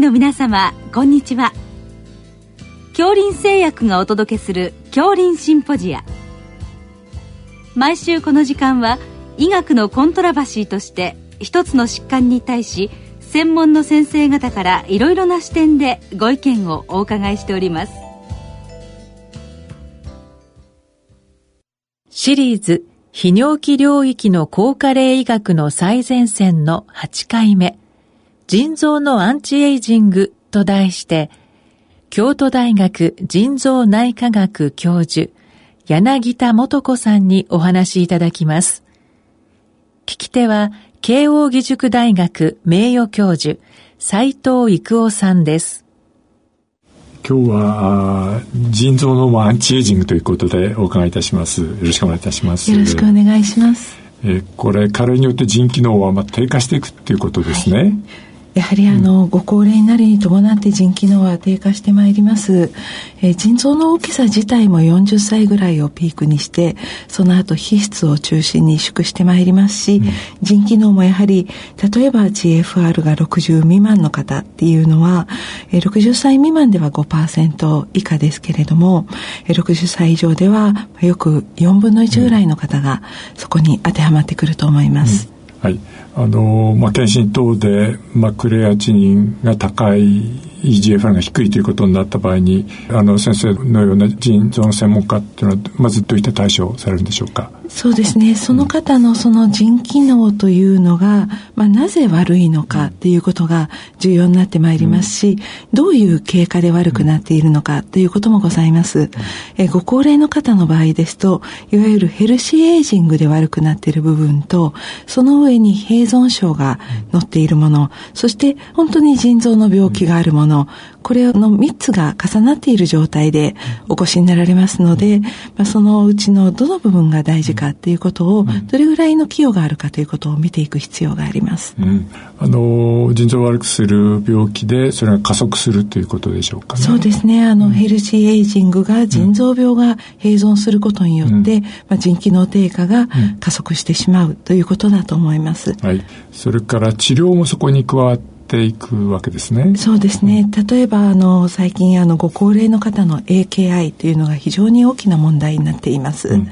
の皆様こんにちは。恐林製薬がお届けする恐林シンポジア。毎週この時間は医学のコントラバシーとして一つの疾患に対し専門の先生方からいろいろな視点でご意見をお伺いしております。シリーズ泌尿器領域の高加齢医学の最前線の8回目。腎臓のアンチエイジングと題して、京都大学腎臓内科学教授、柳田元子さんにお話しいただきます。聞き手は、慶応義塾大学名誉教授、斉藤育夫さんです。今日は腎臓のアンチエイジングということでお伺いいたします。よろしくお願いいたします。よろしくお願いします。えこれ加齢によって腎機能はまあ低下していくっていうことですね。はいやはりあの、ご高齢になりに伴って腎機能は低下してまいります。えー、腎臓の大きさ自体も40歳ぐらいをピークにして、その後皮質を中心に萎縮してまいりますし、うん、腎機能もやはり、例えば GFR が60未満の方っていうのは、えー、60歳未満では5%以下ですけれども、えー、60歳以上ではよく4分の1ぐらいの方がそこに当てはまってくると思います。うんはいあのまあ、検診等で、まあ、クレアチニンが高い EGFR が低いということになった場合にあの先生のような腎臓の専門家っていうのはまずどういった対処をされるんでしょうか？そうですね。その方のその腎機能というのが、まあ、なぜ悪いのかっていうことが重要になってまいりますし、どういう経過で悪くなっているのかということもございます、えご高齢の方の場合ですといわゆるヘルシーエイジングで悪くなっている部分とその上に併存症が載っているものそして本当に腎臓の病気があるものこれの3つが重なっている状態でお越しになられますので、まあ、そのうちのどの部分が大事かっていうことを、どれぐらいの寄与があるかということを見ていく必要があります。うん、あの腎臓を悪くする病気でそれが加速するということでしょうかね。そうですね。あの、うん、ヘルシーエイジングが腎臓病が併存することによって、うん、まあ、腎機能低下が加速してしまうということだと思います。はい。それから治療もそこに加わってていくわけですね。そうですね。例えば、あの、最近、あの、ご高齢の方の AKI というのが非常に大きな問題になっています。うん、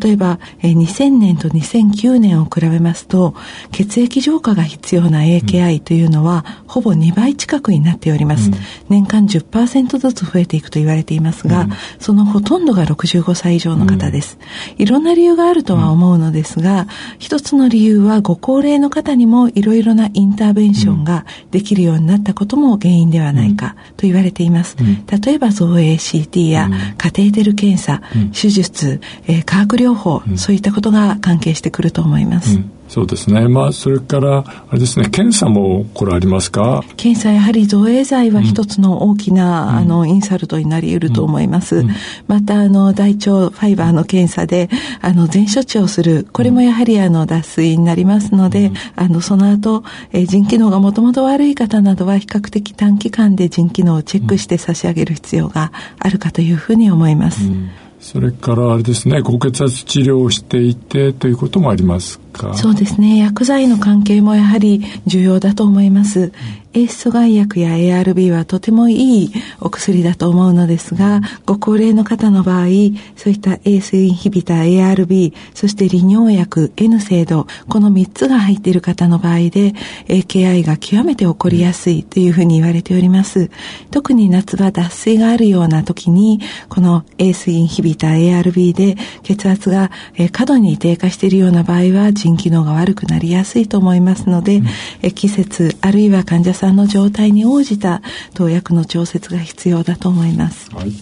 例えば、え2000年と2009年を比べますと、血液浄化が必要な AKI というのは、うん、ほぼ2倍近くになっております。うん、年間10%ずつ増えていくと言われていますが、そのほとんどが65歳以上の方です。いろんな理由があるとは思うのですが、一つの理由はご高齢の方にもいろいろなインターベンションができるようになったことも原因ではないかと言われています。うん、例えば造影 CT やカテーテル検査、うん、手術、えー、化学療法、そういったことが関係してくると思います。そうですね。まあ、それから、あれですね、検査もこれありますか？検査、やはり造影剤は一つの大きな、うん、あの、インサルトになり得ると思います。うん、また、あの、大腸ファイバーの検査で、あの、全処置をする。これもやはり、あの、脱水になりますので、うん、あの、その後、えー、腎機能がもともと悪い方などは、比較的短期間で腎機能をチェックして差し上げる必要があるかというふうに思います。それからあれですね、高血圧治療をしていてということもありますか？そうですね、薬剤の関係もやはり重要だと思います。うんエース阻害薬や ARB はとてもいいお薬だと思うのですが、ご高齢の方の場合、そういったエースインヒビター ARB、そして利尿薬 N 制度、この3つが入っている方の場合で、AKI が極めて起こりやすいというふうに言われております。特に夏場脱水があるような時に、このエースインヒビター ARB で血圧が過度に低下しているような場合は、腎機能が悪くなりやすいと思いますので、うん、季節、あるいは患者さんさんの状態に応じた投薬の調節が必要だと思います。はい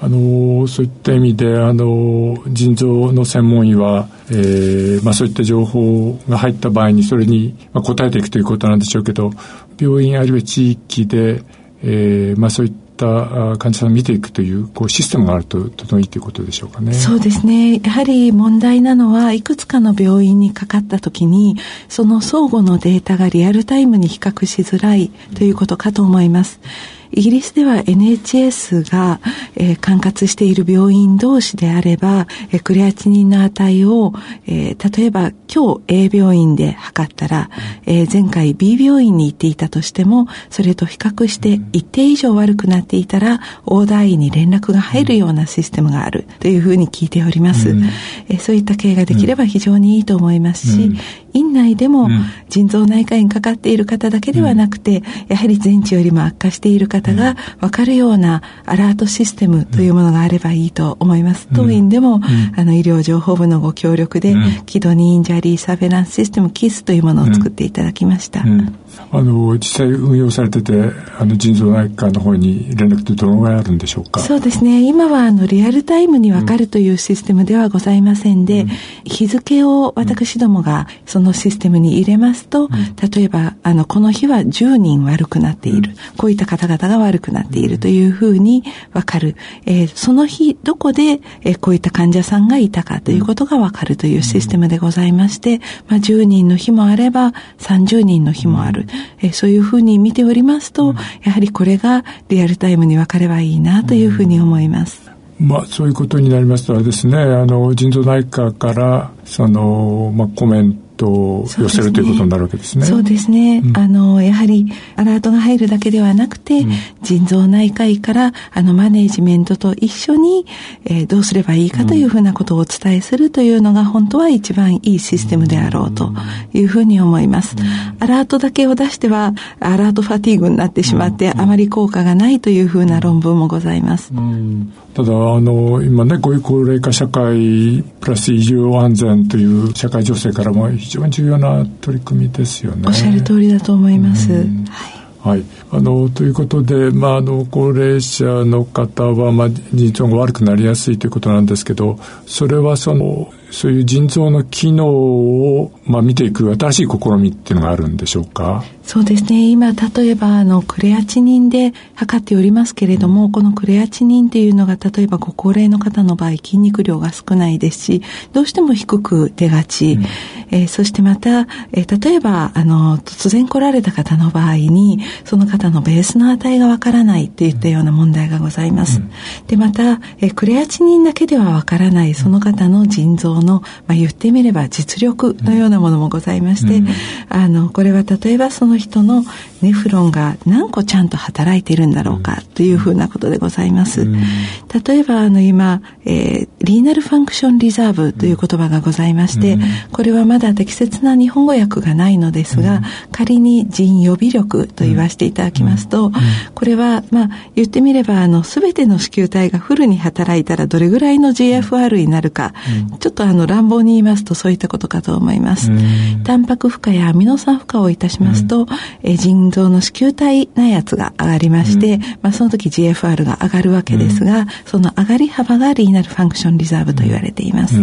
あのそういった意味であの腎臓の専門医は、えーまあ、そういった情報が入った場合にそれに、まあ、答えていくということなんでしょうけど病院あるいは地域で、えーまあ、そういったった患者さんを見ていくというこうシステムがあるととてもいいということでしょうかね。そうですね。やはり問題なのはいくつかの病院にかかった時にその相互のデータがリアルタイムに比較しづらいということかと思います。イギリスでは NHS が、えー、管轄している病院同士であれば、えー、クレアチニンの値を、えー、例えば今日 A 病院で測ったら、えー、前回 B 病院に行っていたとしても、それと比較して一定以上悪くなっていたら、オーダー医に連絡が入るようなシステムがあるというふうに聞いております。うん、えー、そういった経営ができれば非常にいいと思いますし、うん。院内でも腎臓内科医にかかっている方だけではなくて、やはり全治よりも悪化している方が分かるようなアラートシステムというものがあればいいと思います。当院でも、あの医療情報部のご協力で、キドニーインジャリーサーベランスシステムキスというものを作っていただきました。あの実際運用されててあの腎臓内科の方に連絡ってどのぐらいあるんでしょうか？そうですね。今はあのリアルタイムに分かるというシステムではございませんで、うん、日付を私どもがそのシステムに入れますと、うん、例えばあのこの日は10人悪くなっている、うん、こういった方々が悪くなっているというふうに分かる、えー、その日どこで、えー、こういった患者さんがいたかということが分かるというシステムでございまして、まあ、10人の日もあれば30人の日もある、えそういうふうに見ておりますと、うん、やはりこれがリアルタイムに分かればいいなというふうに思います。まあ、そういうことになりますとですね。あの腎臓内科からその、まあ、コメンと寄せる、ということになるわけですね。そうですね。うん、あの、やはりアラートが入るだけではなくて、うん、腎臓内科医からあのマネージメントと一緒に、えー、どうすればいいかというふうなことをお伝えするというのが本当は一番いいシステムであろうというふうに思います。アラートだけを出してはアラートファティーグになってしまって、あまり効果がないというふうな論文もございます。ただあの今ねこういう高齢化社会プラス移住安全という社会情勢からも非常に重要な取り組みですよね。おっしゃる通りだと思います。はいはい、あのということで、まあ、あの高齢者の方は、まあ、腎臓が悪くなりやすいということなんですけどそれはそのそういう腎臓の機能を、まあ、見ていく新しい試みっていうのがあるんでしょうか？そうですね。今例えばあのクレアチニンで測っておりますけれども、うん、このクレアチニンっていうのが例えばご高齢の方の場合筋肉量が少ないですしどうしても低く出がち、うん、えー、そしてまた、えー、例えばあの突然来られた方の場合にその方のベースの値がわからないっていったような問題がございます。うん、でまた、えー、クレアチニンだけではわからないその方の腎臓の、まあ、言ってみれば実力のようなものもございまして、うん、あのこれは例えばその人のネフロンが何個ちゃんと働いているんだろうかというふうなことでございます。うん、例えばあの今、えー、リーナルファンクションリザーブという言葉がございまして、これはまだ適切な日本語訳がないのですが、仮に腎予備力と言わせていただきますと、これはまあ言ってみればあの全ての子宮体がフルに働いたらどれぐらいの GFR になるか、ちょっとあの乱暴に言いますとそういったことかと思います。タンパク負荷やアミノ酸負荷をいたしますと、え腎臓の子宮体内圧が上がりまして、まあ、その時 GFR が上がるわけですが、その上がり幅がリーナルファンクションリザーブと言われています。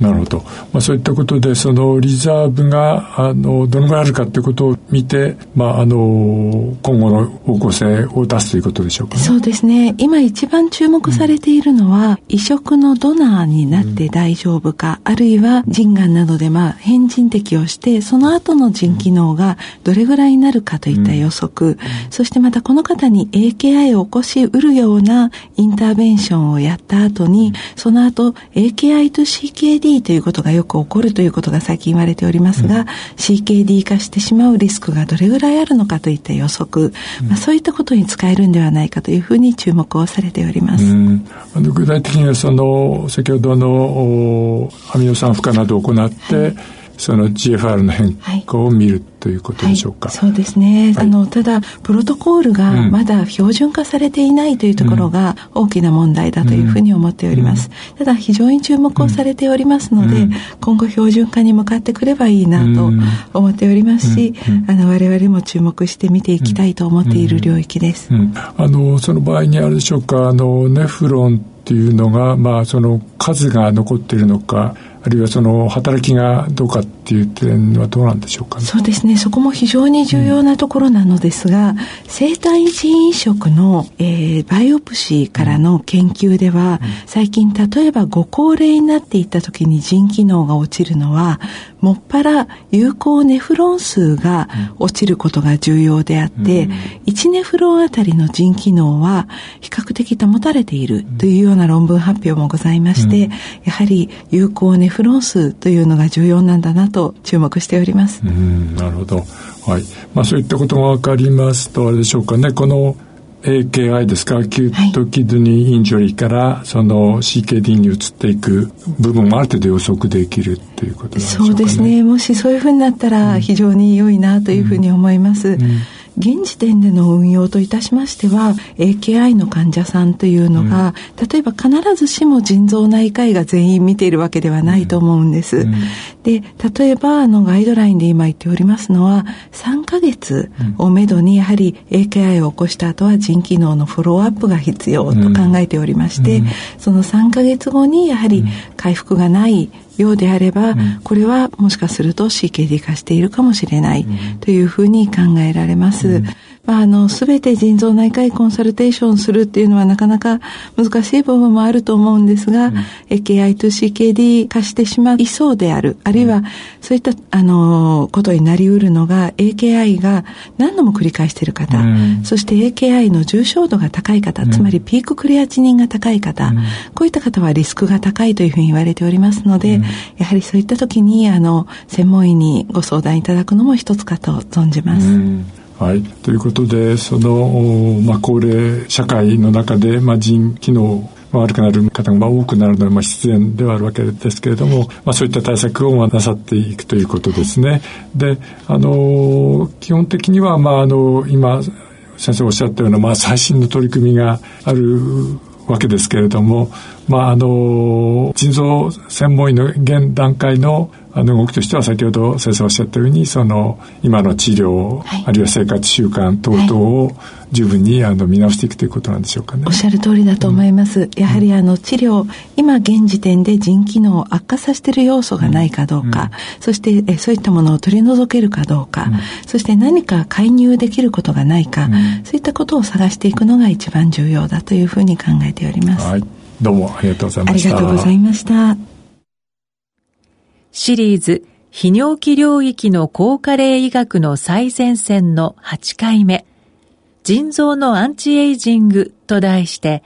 なるほど。まあ、そういったことで、そのリザーブが、あの、どのぐらいあるかということを見て、まあ、あの、今後の方向性を出すということでしょうか、ね、そうですね。今一番注目されているのは、うん、移植のドナーになって大丈夫か、うん、あるいは腎がんなどで、まあ、変人適をして、その後の腎機能がどれぐらいになるかといった予測、うん、そしてまたこの方に AKI を起こしうるようなインターベンションをやった後に、その後 AKI と CKD CKD ということがよく起こるということが最近言われておりますが、うん、CKD 化してしまうリスクがどれぐらいあるのかといった予測、うん、まあ、そういったことに使えるんではないかというふうに注目をされております。あの具体的にはその先ほどのアミノ酸負荷などを行って、はいその GFR の変化を見る、ということでしょうか。はい、そうですね。はい、あのただプロトコールがまだ標準化されていないというところが大きな問題だというふうに思っております。うん、ただ非常に注目をされておりますので、うん、今後標準化に向かってくればいいなと思っておりますし、あの我々も注目して見ていきたいと思っている領域です。あのその場合にあるでしょうか。あのネフロンっていうのがまあその数が残っているのか。あるいはその働きがどうかっていう点はどうなんでしょうか、ね、そうですね。そこも非常に重要なところなのですが、うん、生体腎移植の、えー、バイオプシーからの研究では、うん、最近例えばご高齢になっていった時に腎機能が落ちるのはもっぱら有効ネフロン数が落ちることが重要であって、うん、1ネフロンあたりの腎機能は比較的保たれているというような論文発表もございまして、うん、やはり有効ネフロン数というのが重要なんだなと注目しております。うん、なるほど。はい。まあそういったことが分かりますと、あれでしょうかね、この AKI ですか、 Acute Kidney Injury からその CKD に移っていく部分もある程度予測できるっていうことなんでしょうかね。そうですね。もしそういうふうになったら非常に良いなというふうに思います。うんうん現時点での運用といたしましては AKI の患者さんというのが、うん、例えば必ずしも腎臓内科医が全員見ているわけではないと思うんです。うん、で例えばあのガイドラインで今言っておりますのは3ヶ月をめどにやはり AKI を起こした後は腎機能のフォローアップが必要と考えておりまして、うん、その3ヶ月後にやはり回復がないようであれば、うん、これはもしかすると CKD 化しているかもしれないというふうに考えられます。うんまあ、あの、すべて腎臓内科医コンサルテーションするっていうのはなかなか難しい部分もあると思うんですが、うん、AKI と CKD 化してしまいそうである、あるいはそういった、あの、ことになりうるのが AKI が何度も繰り返している方、うん、そして AKI の重症度が高い方、つまりピーククレアチニンが高い方、うん、こういった方はリスクが高いというふうに言われておりますので、やはりそういった時に、あの、専門医にご相談いただくのも一つかと存じます。はい、ということでその、まあ、高齢社会の中で、まあ、腎機能悪くなる方が多くなるのはまあ必然ではあるわけですけれども、まあ、そういった対策をなさっていくということですね。であの基本的には、まあ、あの今先生おっしゃったような、まあ、最新の取り組みがあるわけですけれども、まあ、あの腎臓専門医の現段階のあの動きとしては先ほど先生おっしゃったようにその今の治療、はい、あるいは生活習慣等々を十分にあの見直していくということなんでしょうかね。おっしゃる通りだと思います。うん、やはりあの治療今現時点で腎機能を悪化させている要素がないかどうか、うん、そしてえそういったものを取り除けるかどうか、うん、そして何か介入できることがないか、そういったことを探していくのが一番重要だというふうに考えております。はい、どうもありがとうございました。ありがとうございました。シリーズ泌尿器領域の高加齢医学の最前線の8回目、腎臓のアンチエイジングと題して、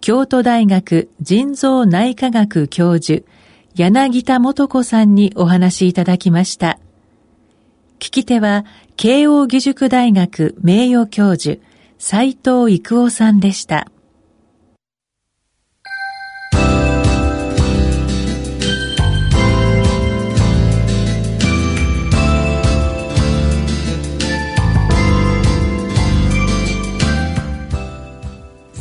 京都大学腎臓内科学教授、柳田元子さんにお話いただきました。聞き手は、慶応義塾大学名誉教授、斉藤育夫さんでした。